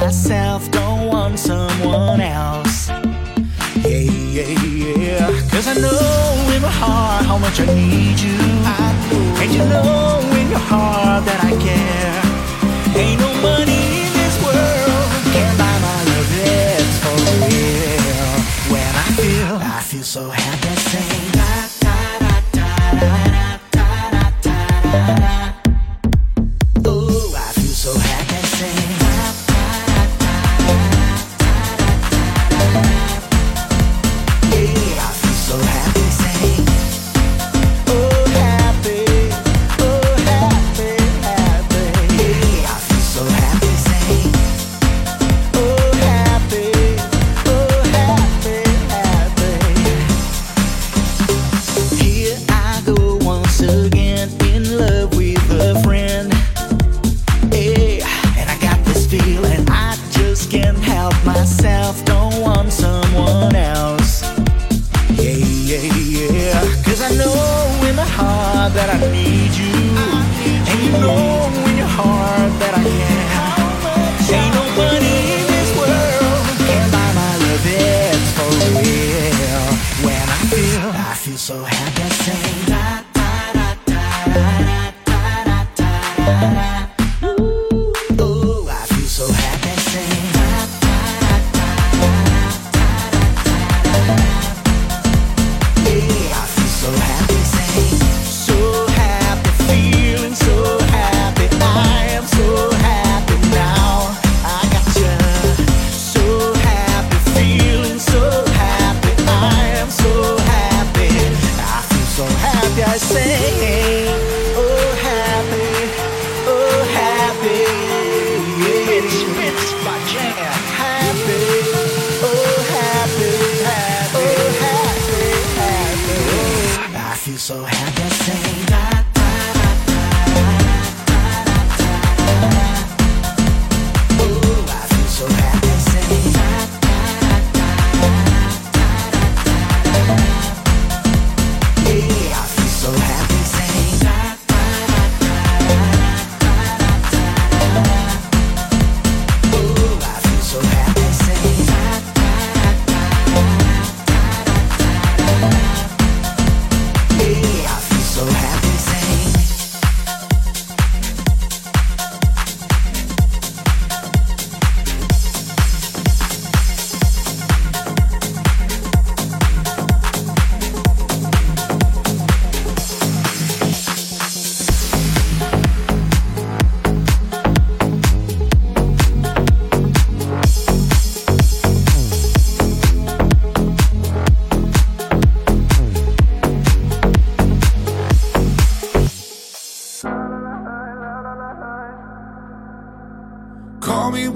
myself. Don't want someone else. Yeah, yeah, yeah. Cause I know in my heart how much I need you. And you know in your heart that I care. Ain't no money in this world can buy my love, it's for real. When I feel, I feel so happy, saying da da da da da da da da da that I need you. And you know so happy.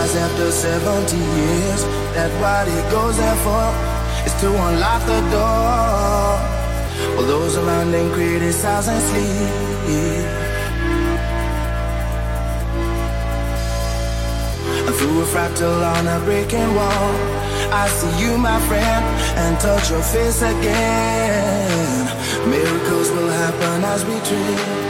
realize after 70 years that what it goes there for is to unlock the door. for those around him criticize and sleep. And through a fractal on a breaking wall, I see you, my friend, and touch your face again. Miracles will happen as we dream.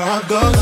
Cause my heart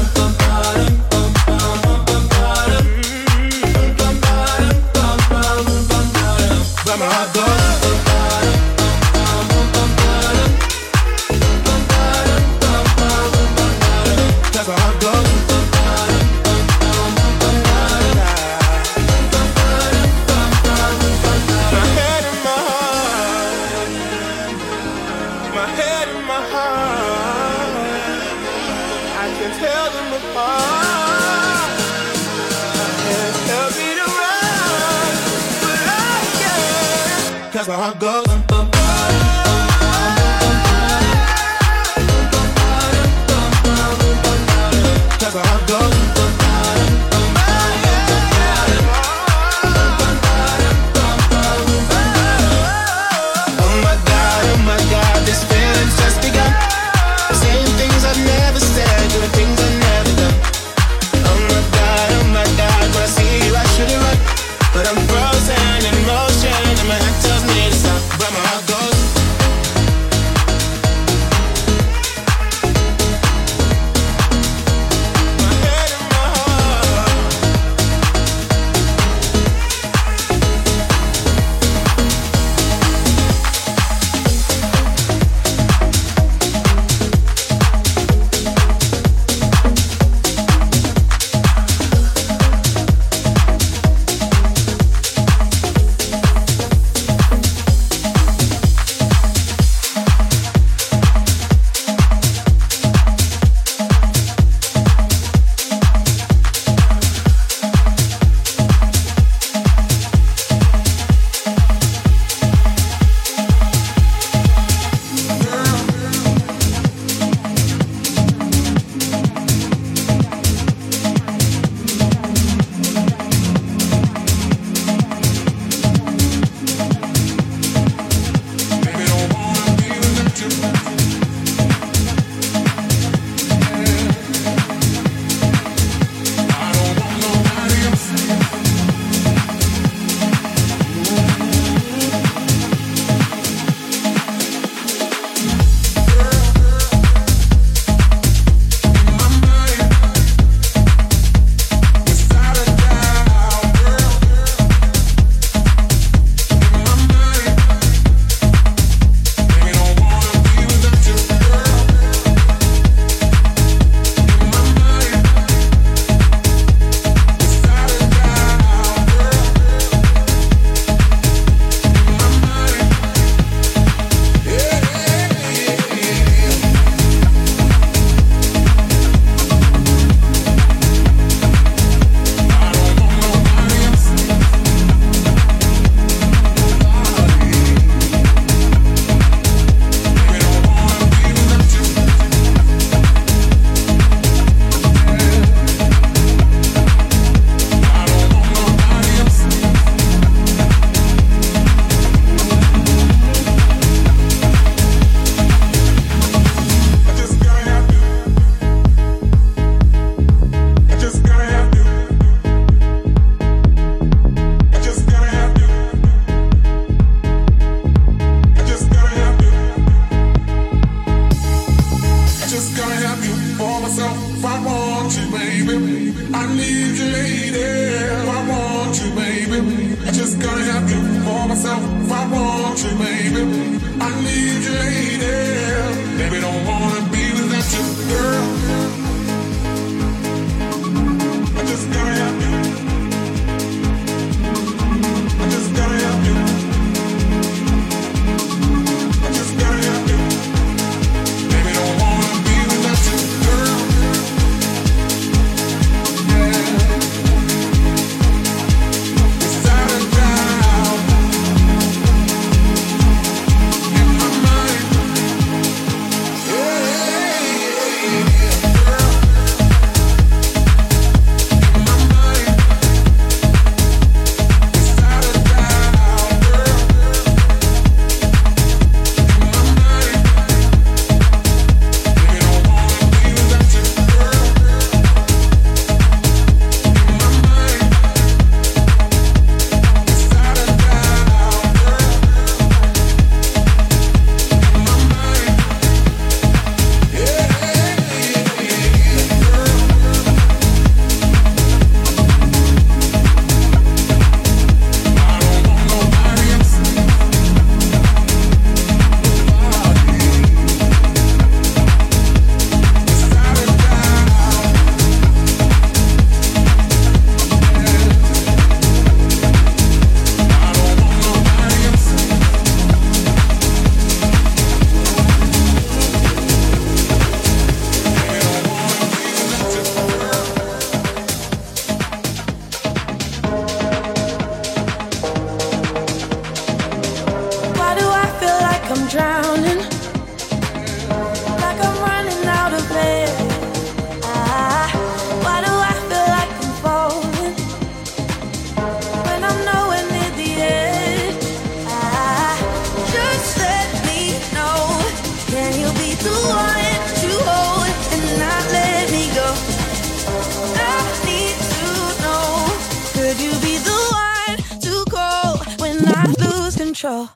control.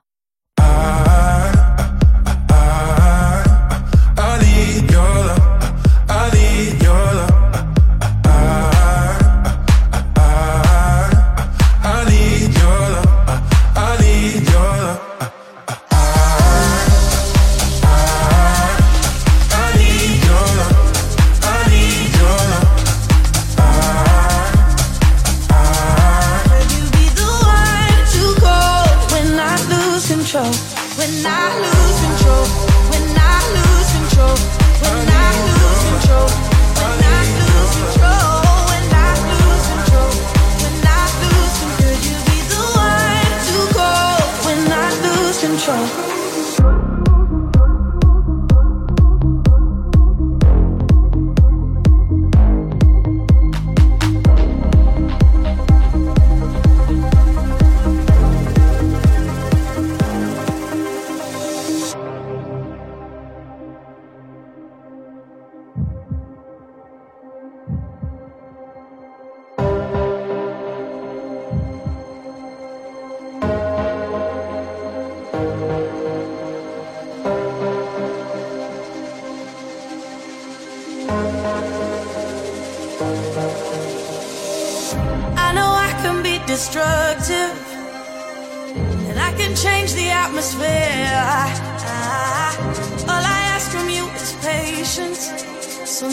I, I, I, I need your love. I need your love.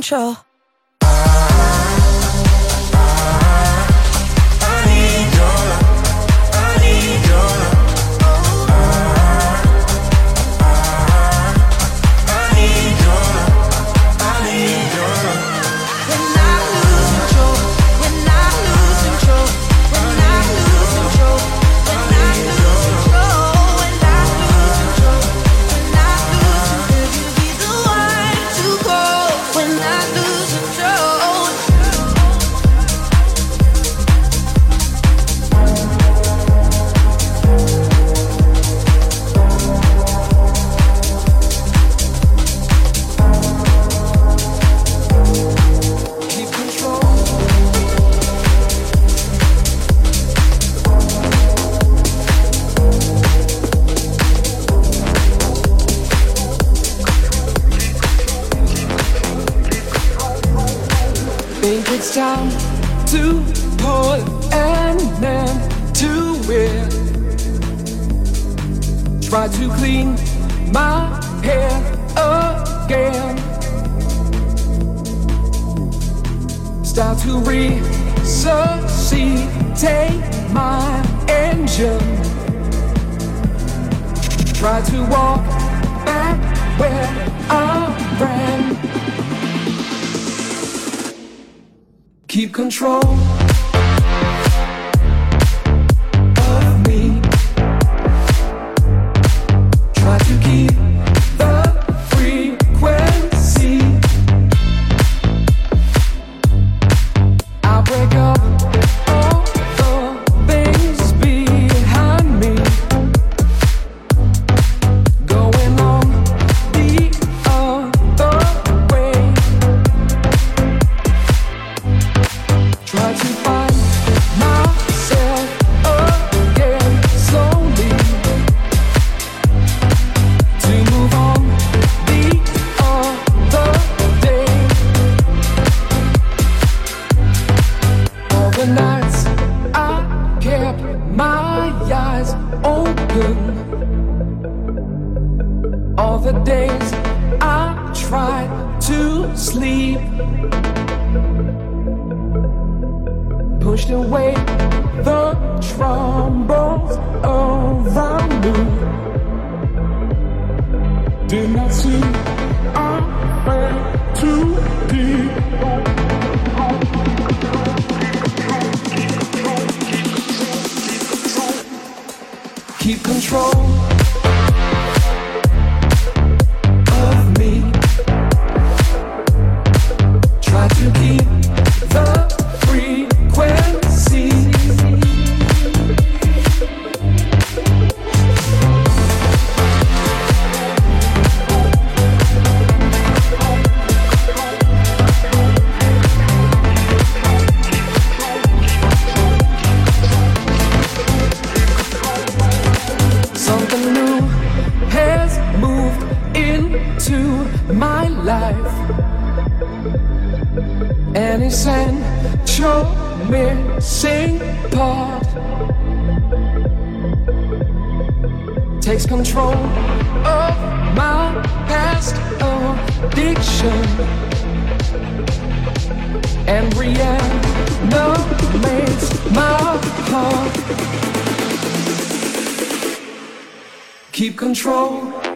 control. control. and my heart. Keep control.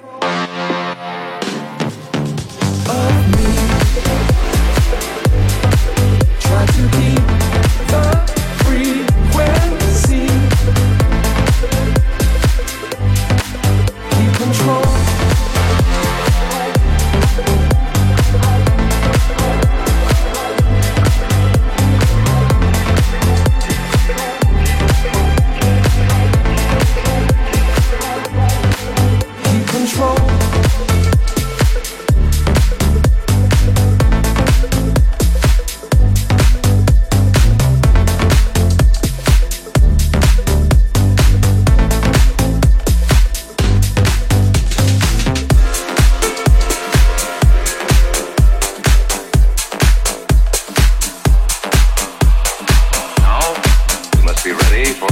for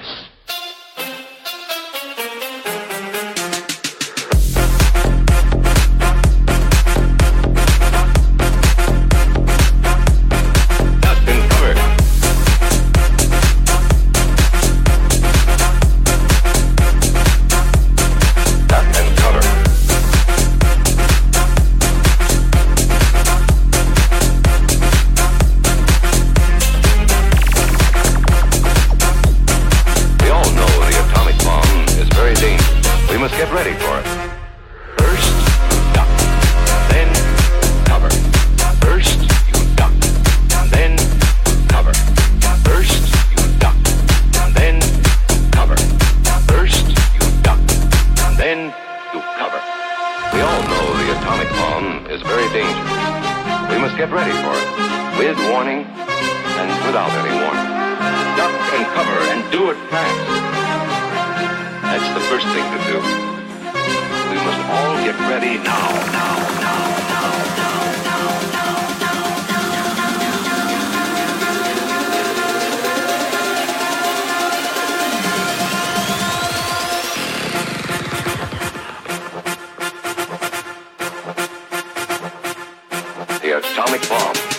Atomic bomb.